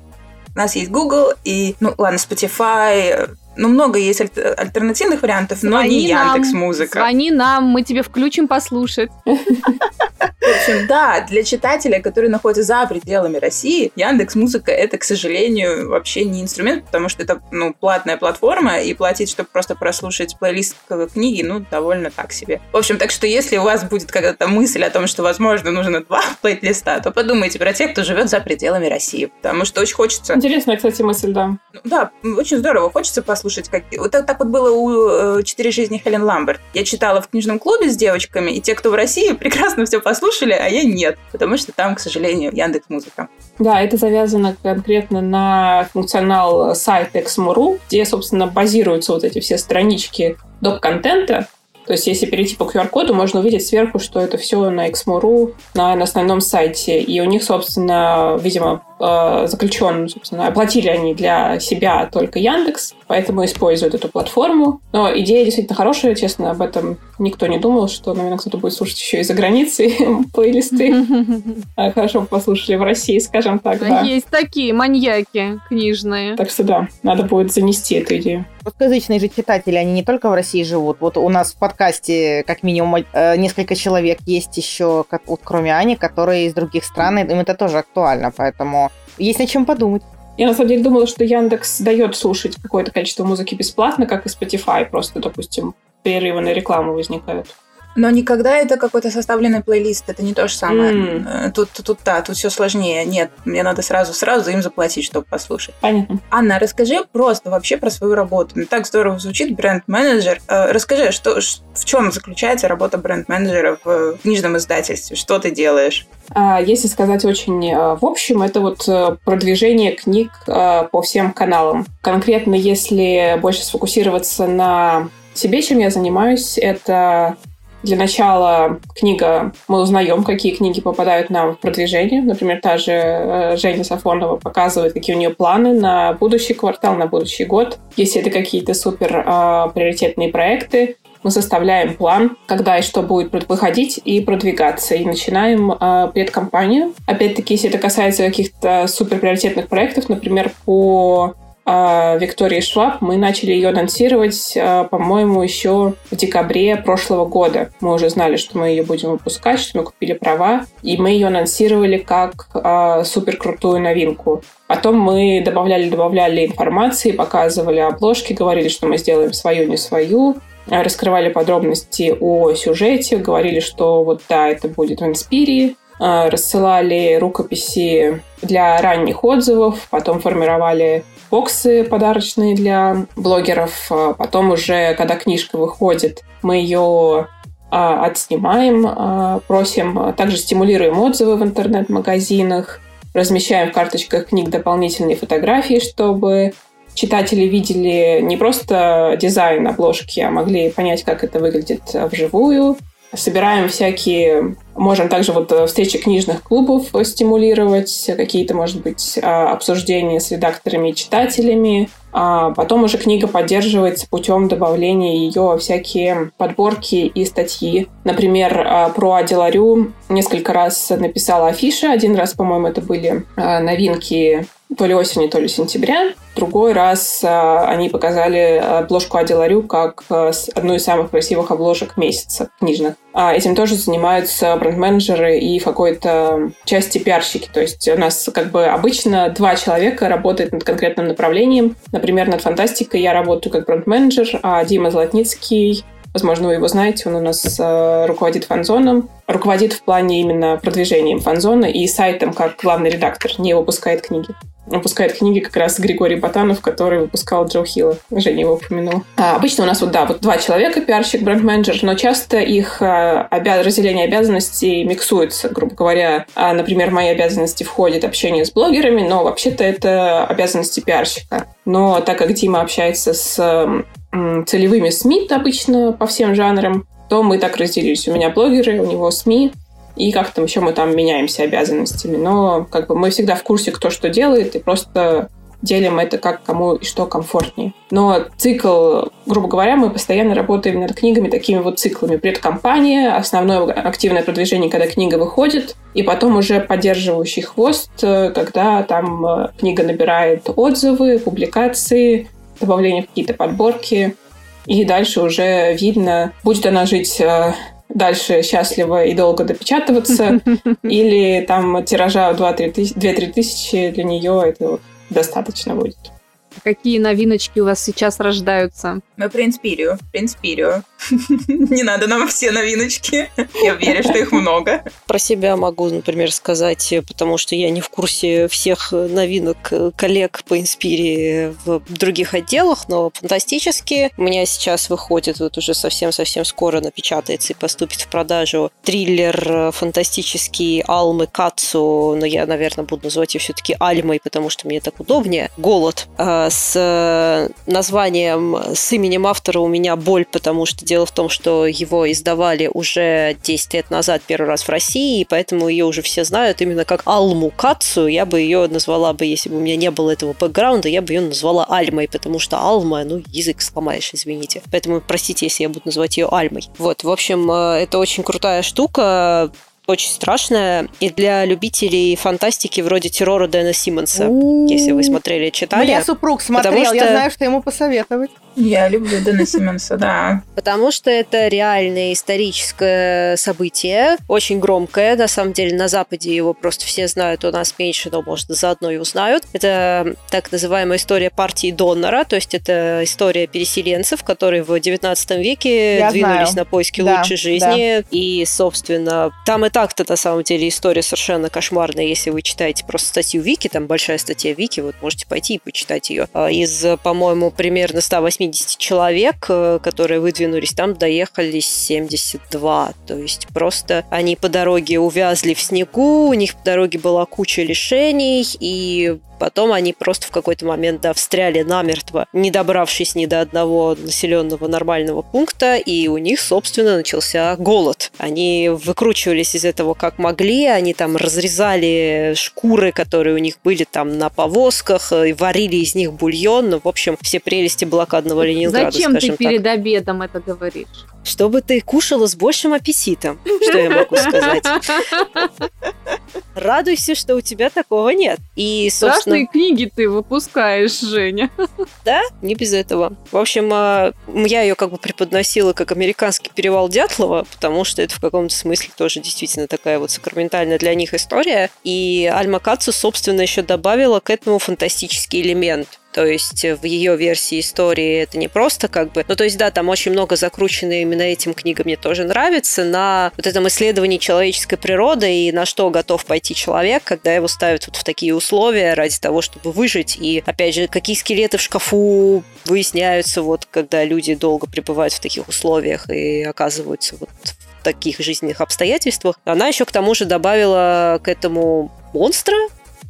У нас есть Google и, ну, ладно, Spotify, ну, много есть аль- альтернативных вариантов, но не Звони нам, Яндекс Музыка. Звони нам, мы тебе включим послушать. В общем, да, для читателя, который находится за пределами России, Яндекс Музыка это, к сожалению, вообще не инструмент, потому что это ну, платная платформа, и платить, чтобы просто прослушать плейлист книги, ну, довольно так себе. В общем, так что если у вас будет когда-то мысль о том, что, возможно, нужно два плейлиста, то подумайте про тех, кто живет за пределами России, потому что очень хочется Интересная, кстати, мысль, да. ну, Да, очень здорово. Хочется послушать. Как... Вот так, вот было у э, «Четыре жизни» Хелен Ламберт. Я читала в книжном клубе с девочками, и те, кто в России, прекрасно все послушали, а я нет. Потому что там, к сожалению, Яндекс Музыка. Да, это завязано конкретно на функционал сайта Exmo.ru, где, собственно, базируются вот эти все странички доп-контента. То есть, если перейти по QR-коду, можно увидеть сверху, что это все на Exmo.ru, на, на основном сайте. И у них, собственно, видимо, э, заключен, собственно, оплатили они для себя только Яндекс, поэтому используют эту платформу. Но идея действительно хорошая, честно, об этом никто не думал, что, наверное, кто-то будет слушать еще и за границей плейлисты. А, Хорошо послушали в России, скажем так, да. Есть такие маньяки книжные. Так что да, надо будет занести эту идею. Русскоязычные же читатели, они не только в России живут. Вот у нас в подкасте как минимум э, несколько человек есть еще, как, вот, кроме Ани, которые из других стран, и им это тоже актуально, поэтому есть над чем подумать. Я на самом деле думала, что Яндекс дает слушать какое-то количество музыки бесплатно, как и Spotify, просто, допустим, перерывы на рекламу возникают. Но никогда это какой-то составленный плейлист, это не то же самое. Э, Тут, тут, да, тут все сложнее. Нет, мне надо сразу-сразу им заплатить, чтобы послушать. Понятно. Анна, расскажи просто вообще про свою работу. Ну, так здорово звучит бренд-менеджер. Э, Расскажи, что, в чем заключается работа бренд-менеджера в книжном издательстве? Что ты делаешь? А Если сказать очень э, в общем, это вот э, продвижение книг э, по всем каналам. Конкретно, если больше сфокусироваться на себе, чем я занимаюсь, это для начала книга, мы узнаем, какие книги попадают нам в продвижение. Например, та же э, Женя Сафонова показывает, какие у нее планы на будущий квартал, на будущий год. Если это какие-то супер э, приоритетные проекты, мы составляем план, когда и что будет выходить и продвигаться, и начинаем э, предкомпанию. Опять-таки, если это касается каких-то супер приоритетных проектов, например, по Виктории Шваб, мы начали ее анонсировать, э, по-моему, еще в декабре прошлого года. Мы уже знали, что мы ее будем выпускать, что мы купили права, и мы ее анонсировали как э, супер крутую новинку. Потом мы добавляли, добавляли информации, показывали обложки, говорили, что мы сделаем свою, не свою раскрывали подробности о сюжете, говорили, что вот да, это будет в Инспирии, а, рассылали рукописи для ранних отзывов, потом формировали боксы подарочные для блогеров, а потом уже, когда книжка выходит, мы ее а, отснимаем, просим, также стимулируем отзывы в интернет-магазинах, размещаем в карточках книг дополнительные фотографии, чтобы читатели видели не просто дизайн обложки, а могли понять, как это выглядит вживую. Собираем всякие... Можем также вот встречи книжных клубов стимулировать, какие-то, может быть, а, обсуждения с редакторами и читателями. А потом уже книга поддерживается путем добавления ее всякие подборки и статьи. Например, а, про Аделарю несколько раз написала афиши. Один раз, по-моему, это были а, новинки то ли осени, то ли сентября. Другой раз э, они показали обложку Аделарю как э, одну из самых красивых обложек месяца книжных. А этим тоже занимаются бренд-менеджеры и в какой-то части пиарщики. То есть у нас как бы обычно два человека работают над конкретным направлением. Например, над фантастикой я работаю как бренд-менеджер, а Дима Золотницкий Возможно, вы его знаете, он у нас э, руководит фанзоном. Руководит в плане именно продвижением фанзона и сайтом как главный редактор, не выпускает книги выпускает книги как раз Григорий Ботанов, который выпускал Джо Хилла. Женя его упомянул. А, обычно у нас вот, да, вот два человека, пиарщик, бренд-менеджер, но часто их а, обя- разделение обязанностей миксуется. Грубо говоря, а, например, в мои обязанности входит общение с блогерами, но вообще-то это обязанности пиарщика. Но так как Дима общается с целевыми СМИ обычно по всем жанрам, то мы так разделились. У меня блогеры, у него СМИ, и как там еще мы там меняемся обязанностями. Но как бы мы всегда в курсе, кто что делает, и просто делим это как кому и что комфортнее. Но цикл, грубо говоря, мы постоянно работаем над книгами такими вот циклами. Предкомпания, основное активное продвижение, когда книга выходит, и потом уже поддерживающий хвост, когда там э, книга набирает отзывы, публикации, добавление в какие-то подборки. И дальше уже видно, будет она жить э, дальше счастливо и долго допечатываться, или там тиража в 2-3 тысячи для нее это достаточно будет. Какие новиночки у вас сейчас рождаются? Мы про Инспирию. Про Инспирию. Не надо нам все новиночки. Я верю, что их много. Про себя могу, например, сказать, потому что я не в курсе всех новинок коллег по Инспирии в других отделах, но фантастически. У меня сейчас выходит, вот уже совсем-совсем скоро напечатается и поступит в продажу триллер фантастический Алмы Кацу, но я, наверное, буду называть ее все-таки Альмой, потому что мне так удобнее. Голод а, с э, названием, с именем автора у меня боль, потому что дело в том, что его издавали уже 10 лет назад первый раз в России, и поэтому ее уже все знают именно как Алму Кацу. Я бы ее назвала бы, если бы у меня не было этого бэкграунда, я бы ее назвала Альмой, потому что Алма, ну, язык сломаешь, извините. Поэтому простите, если я буду называть ее Альмой. Вот, в общем, э, это очень крутая штука очень страшная. И для любителей фантастики вроде террора Дэна Симмонса, если вы смотрели, читали. Меня супруг смотрел, что... я знаю, что ему посоветовать. Я люблю Дэна Симмонса, да. Потому что это реальное историческое событие, очень громкое. На самом деле на Западе его просто все знают, у нас меньше, но, может, заодно и узнают. Это так называемая история партии Доннера, то есть это история переселенцев, которые в 19 веке Я двинулись знаю. на поиски да, лучшей жизни. Да. И, собственно, там и так-то на самом деле история совершенно кошмарная, если вы читаете просто статью Вики, там большая статья Вики, вот можете пойти и почитать ее. А из, по-моему, примерно 180 80 человек, э, которые выдвинулись, там доехали 72. То есть просто они по дороге увязли в снегу, у них по дороге была куча лишений, и Потом они просто в какой-то момент, да, встряли намертво, не добравшись ни до одного населенного нормального пункта, и у них, собственно, начался голод. Они выкручивались из этого как могли, они там разрезали шкуры, которые у них были там на повозках, и варили из них бульон, ну, в общем, все прелести блокадного Ленинграда, Зачем ты перед так. обедом это говоришь? чтобы ты кушала с большим аппетитом, что я могу сказать. Радуйся, что у тебя такого нет. И, собственно... Страшные книги ты выпускаешь, Женя. Да, не без этого. В общем, а, я ее как бы преподносила как американский перевал Дятлова, потому что это в каком-то смысле тоже действительно такая вот сакраментальная для них история. И Альма Кацу, собственно, еще добавила к этому фантастический элемент. То есть в ее версии истории это не просто как бы... Ну, то есть, да, там очень много закручено именно этим книгам мне тоже нравится, на вот этом исследовании человеческой природы и на что готов пойти человек, когда его ставят вот в такие условия ради того, чтобы выжить. И, опять же, какие скелеты в шкафу выясняются, вот когда люди долго пребывают в таких условиях и оказываются вот в таких жизненных обстоятельствах. Она еще к тому же добавила к этому монстра,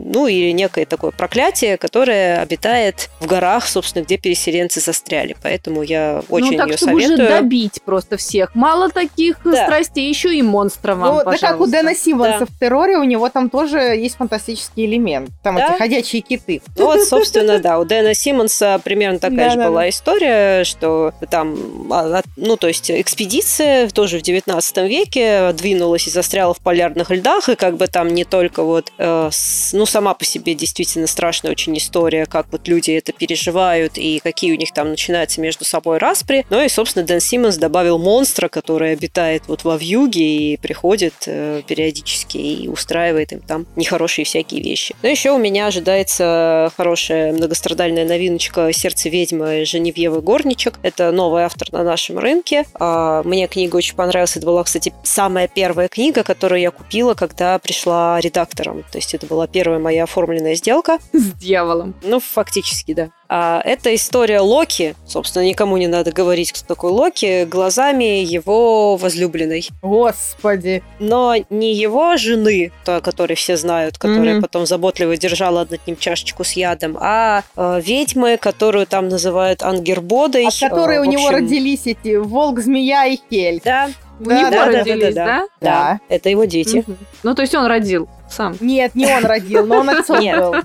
ну или некое такое проклятие, которое обитает в горах, собственно, где переселенцы застряли. Поэтому я очень ну, так, ее чтобы советую. уже добить просто всех. Мало таких Да. страстей, еще и монстра вам, Ну, да как у. Дэна Симмонса Да. в терроре, у него там тоже есть фантастический элемент. Там Да. эти ходячие киты. Ну вот, собственно, да, у Дэна Симмонса примерно такая же была история, что там, а, а, ну, то есть экспедиция тоже в 19 веке двинулась и застряла в полярных льдах, и как бы там не только вот, э, ну, сама по себе действительно страшная очень история, как вот люди это переживают и какие у них там начинаются между собой распри, но и, собственно, Дэн Симмонс добавил монстра, который обитает вот во вьюге и приходит э, периодически и устраивает им там нехорошие всякие вещи. Но еще у меня ожидается хорошая многострадальная новиночка «Сердце ведьмы» Женевьевы Горничек. Это новый автор на нашем рынке. А, Мне книга очень понравилась. Это была, кстати, самая первая книга, которую я купила, когда пришла редактором. То есть это была первая моя оформленная сделка. С дьяволом. Ну, фактически, да. А, это история Локи. Собственно, никому не надо говорить, кто такой Локи, глазами его возлюбленной. Господи. Но не его жены, то, о которой все знают, которая Мгм. потом заботливо держала над ним чашечку с ядом, а э, ведьмы, которую там называют Ангербодой. От которой Э, у него родились эти волк, змея и кель. Да, У него да, да, родились, да, да? да, это его дети. Мгм. Ну, то есть он родил сам. Нет, не он родил, но он отцом был.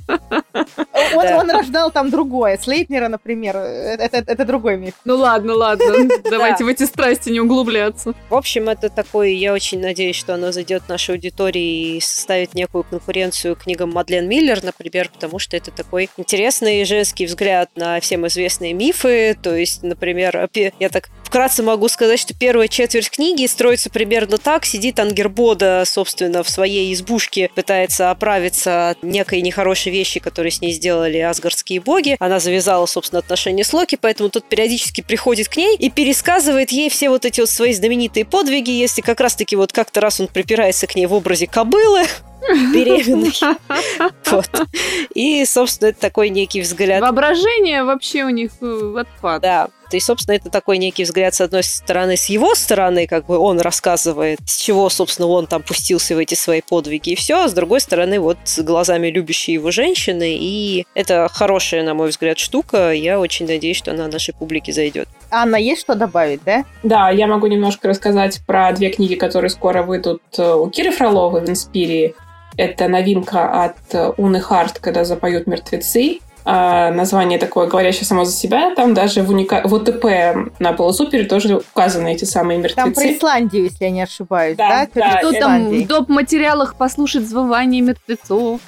Он, Да. он рождал там другое. Слейтнера, например, э, это, это другой миф. Ну ладно, ладно. Давайте в эти страсти не углубляться. В общем, это такой, я очень надеюсь, что оно зайдет в нашей аудитории и составит некую конкуренцию книгам Мадлен Миллер, например, потому что это такой интересный женский взгляд на всем известные мифы. То есть, например, я так вкратце могу сказать, что первая четверть книги строится примерно так. Сидит Ангербода, собственно, в своей избушке, пытается оправиться от некой нехорошей вещи, которые с ней сделали асгардские боги. Она завязала, собственно, отношения с Локи, поэтому тот периодически приходит к ней и пересказывает ей все вот эти вот свои знаменитые подвиги, если как раз-таки вот как-то раз он припирается к ней в образе кобылы, беременной. Вот. И, собственно, это такой некий взгляд Воображение вообще у них э, отпад. да. И, собственно, это такой некий взгляд, с одной стороны, с его стороны, как бы он рассказывает, с чего, собственно, он там пустился в эти свои подвиги и все, а с другой стороны, вот с глазами любящей его женщины, и это хорошая, на мой взгляд, штука, я очень надеюсь, что она нашей публике зайдет. Анна, есть что добавить, да? Да, я могу немножко рассказать про две книги, которые скоро выйдут э, у Киры Фроловой в «Инспирии». Это новинка от э, Уны Харт, когда запоют мертвецы. А, название такое, говорящее само за себя. Там даже в, уника... в УТП на полусупере тоже указаны эти самые мертвецы. Там про Исландию, если я не ошибаюсь, Да, да? да, Кто это там в доп. материалах послушать звывание мертвецов?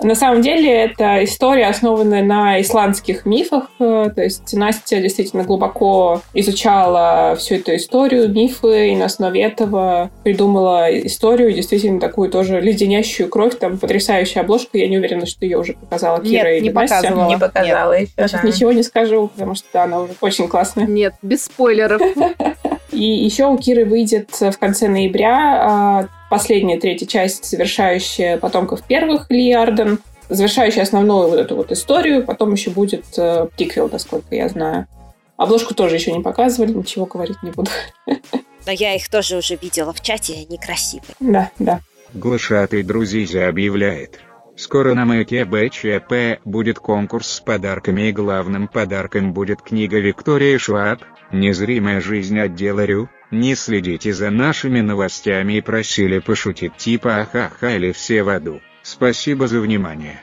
На самом деле это история, основанная на исландских мифах. Э, То есть Настя действительно глубоко изучала всю эту историю, мифы, и на основе этого придумала историю, действительно такую тоже леденящую кровь. Там потрясающая обложка. Я не уверена, что ее уже показала Кира Нет, не Настя. показывала. Не показала еще. Я сейчас да. ничего не скажу, потому что да, она уже очень классная. Нет, без спойлеров. И еще у Киры выйдет в конце ноября а, последняя третья часть, завершающая потомков первых Ли Арден, завершающая основную вот эту вот историю. Потом еще будет э, приквел, насколько я знаю. Обложку тоже еще не показывали, ничего говорить не буду. Но я их тоже уже видела в чате, они красивые. Да, да. Глашатый друзья объявляет. Скоро на маяке БЧП будет конкурс с подарками и главным подарком будет книга Виктории Шваб «Незримая жизнь отдела РЮ». Не следите за нашими новостями и просили пошутить типа ахаха или все в аду. Спасибо за внимание.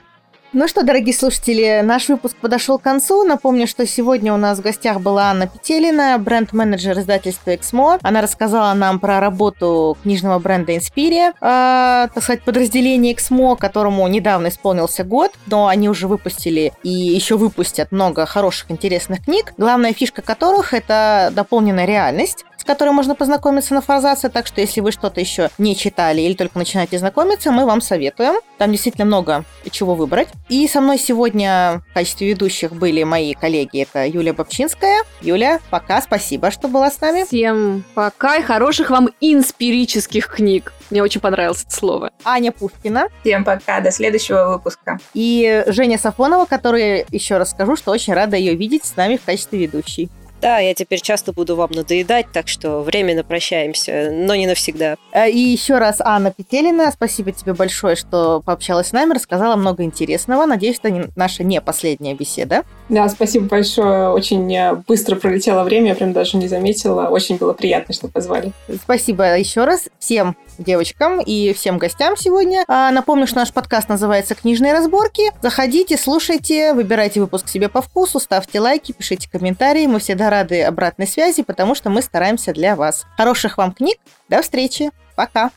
Ну что, дорогие слушатели, наш выпуск подошел к концу. Напомню, что сегодня у нас в гостях была Анна Петелина, бренд-менеджер издательства «Эксмо». Она рассказала нам про работу книжного бренда «Инспирия», э, так сказать, подразделение «Эксмо», которому недавно исполнился год, но они уже выпустили и еще выпустят много хороших, интересных книг, главная фишка которых — это дополненная реальность с которой можно познакомиться на форзаце, так что если вы что-то еще не читали или только начинаете знакомиться, мы вам советуем. Там действительно много чего выбрать. И со мной сегодня в качестве ведущих были мои коллеги. Это Юлия Бобчинская. Юля, пока, спасибо, что была с нами. Всем пока и хороших вам инспирических книг. Мне очень понравилось это слово. Аня Пушкина. Всем пока, до следующего выпуска. И Женя Сафонова, которая, еще раз скажу, что очень рада ее видеть с нами в качестве ведущей. Да, я теперь часто буду вам надоедать, так что временно прощаемся, но не навсегда. Э, и еще раз, Анна Петелина, спасибо тебе большое, что пообщалась с нами, рассказала много интересного. Надеюсь, это наша не последняя беседа. Да, спасибо большое. Очень э, быстро пролетело время, я прям даже не заметила. Очень было приятно, что позвали. Спасибо еще раз всем девочкам и всем гостям сегодня. А, напомню, что наш подкаст называется «Книжные разборки». Заходите, слушайте, выбирайте выпуск себе по вкусу, ставьте лайки, пишите комментарии. Мы всегда рады обратной связи, потому что мы стараемся для вас. Хороших вам книг. До встречи. Пока.